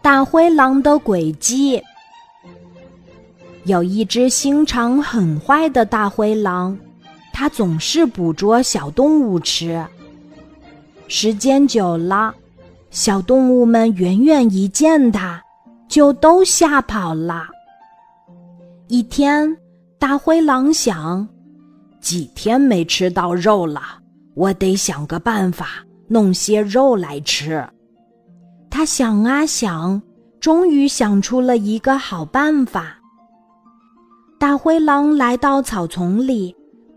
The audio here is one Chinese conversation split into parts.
大灰狼的诡计。有一只心肠很坏的大灰狼，它总是捕捉小动物吃。时间久了，小动物们远远一见它，就都吓跑了。一天，大灰狼想：几天没吃到肉了，我得想个办法弄些肉来吃。他想啊想，终于想出了一个好办法。大灰狼来到草丛里，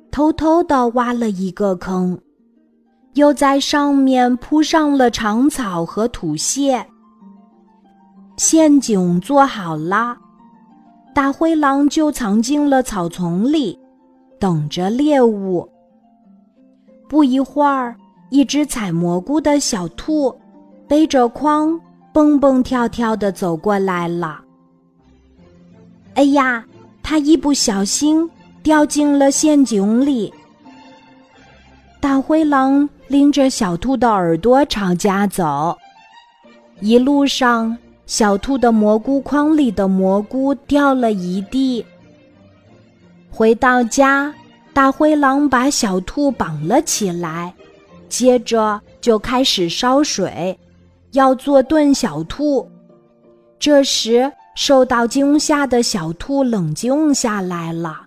偷偷地挖了一个坑。又在上面铺上了长草和土屑，陷阱做好了，大灰狼就藏进了草丛里，等着猎物。不一会儿，一只采蘑菇的小兔背着筐，蹦蹦跳跳的走过来了。哎呀，它一不小心掉进了陷阱里。大灰狼。拎着小兔的耳朵朝家走，一路上，小兔的蘑菇筐里的蘑菇掉了一地。回到家，大灰狼把小兔绑了起来，接着就开始烧水，要做炖小兔。这时，受到惊吓的小兔冷静下来了，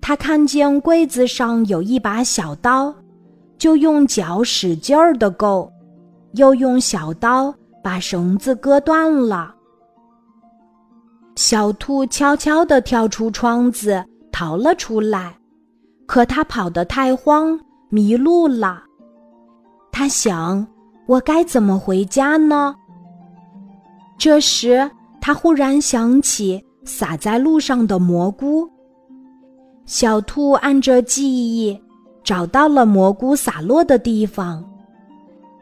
他看见柜子上有一把小刀。就用脚使劲儿的够，又用小刀把绳子割断了。小兔悄悄地跳出窗子逃了出来，可它跑得太慌，迷路了。它想：我该怎么回家呢？这时，他忽然想起洒在路上的蘑菇。小兔按着记忆。找到了蘑菇洒落的地方，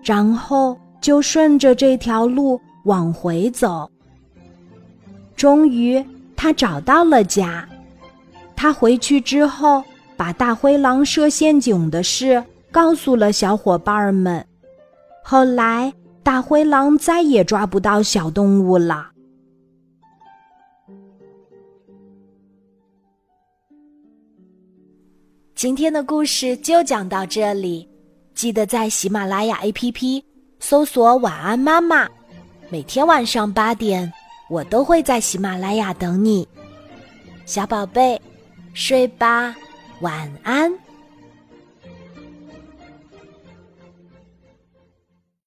然后就顺着这条路往回走。终于，他找到了家。他回去之后，把大灰狼设陷阱的事告诉了小伙伴们。后来，大灰狼再也抓不到小动物了。今天的故事就讲到这里，记得在喜马拉雅 APP 搜索“晚安妈妈”，每天晚上八点，我都会在喜马拉雅等你，小宝贝，睡吧，晚安。